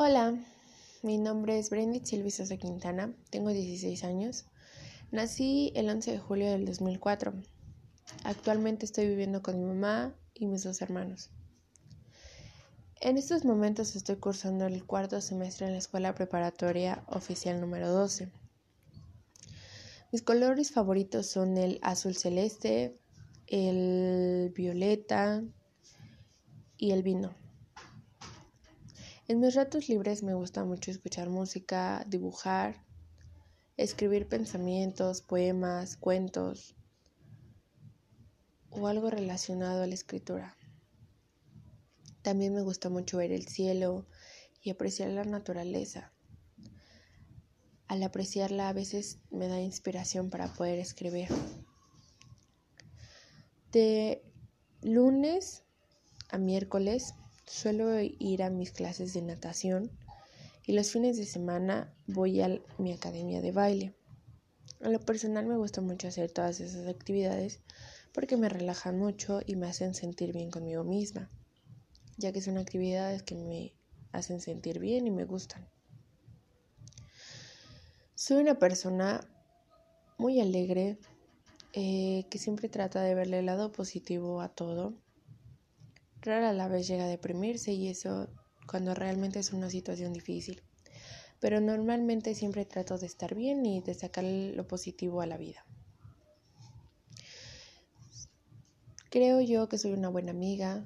Hola, mi nombre es Brendit Silvi Sosa Quintana, tengo 16 años. Nací el 11 de julio del 2004. Actualmente estoy viviendo con mi mamá y mis dos hermanos. En estos momentos estoy cursando el cuarto semestre en la escuela preparatoria oficial número 12. Mis colores favoritos son el azul celeste, el violeta y el vino. En mis ratos libres me gusta mucho escuchar música, dibujar, escribir pensamientos, poemas, cuentos o algo relacionado a la escritura. También me gusta mucho ver el cielo y apreciar la naturaleza. Al apreciarla a veces me da inspiración para poder escribir. De lunes a miércoles Suelo ir a mis clases de natación y los fines de semana voy a mi academia de baile. A lo personal me gusta mucho hacer todas esas actividades porque me relajan mucho y me hacen sentir bien conmigo misma, ya que son actividades que me hacen sentir bien y me gustan. Soy una persona muy alegre eh, que siempre trata de verle el lado positivo a todo Rara la vez llega a deprimirse y eso cuando realmente es una situación difícil. Pero normalmente siempre trato de estar bien y de sacar lo positivo a la vida. Creo yo que soy una buena amiga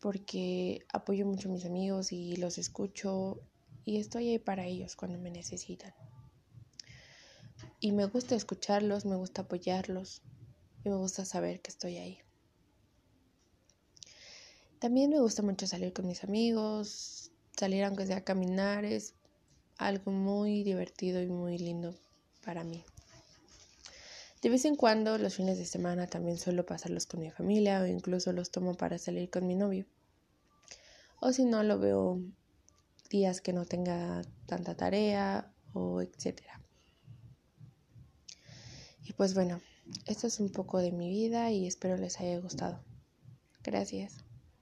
porque apoyo mucho a mis amigos y los escucho y estoy ahí para ellos cuando me necesitan. Y me gusta escucharlos, me gusta apoyarlos y me gusta saber que estoy ahí. También me gusta mucho salir con mis amigos, salir aunque sea a caminar, es algo muy divertido y muy lindo para mí. De vez en cuando, los fines de semana también suelo pasarlos con mi familia o incluso los tomo para salir con mi novio. O si no, lo veo días que no tenga tanta tarea o etcétera. Y pues bueno, esto es un poco de mi vida y espero les haya gustado. Gracias.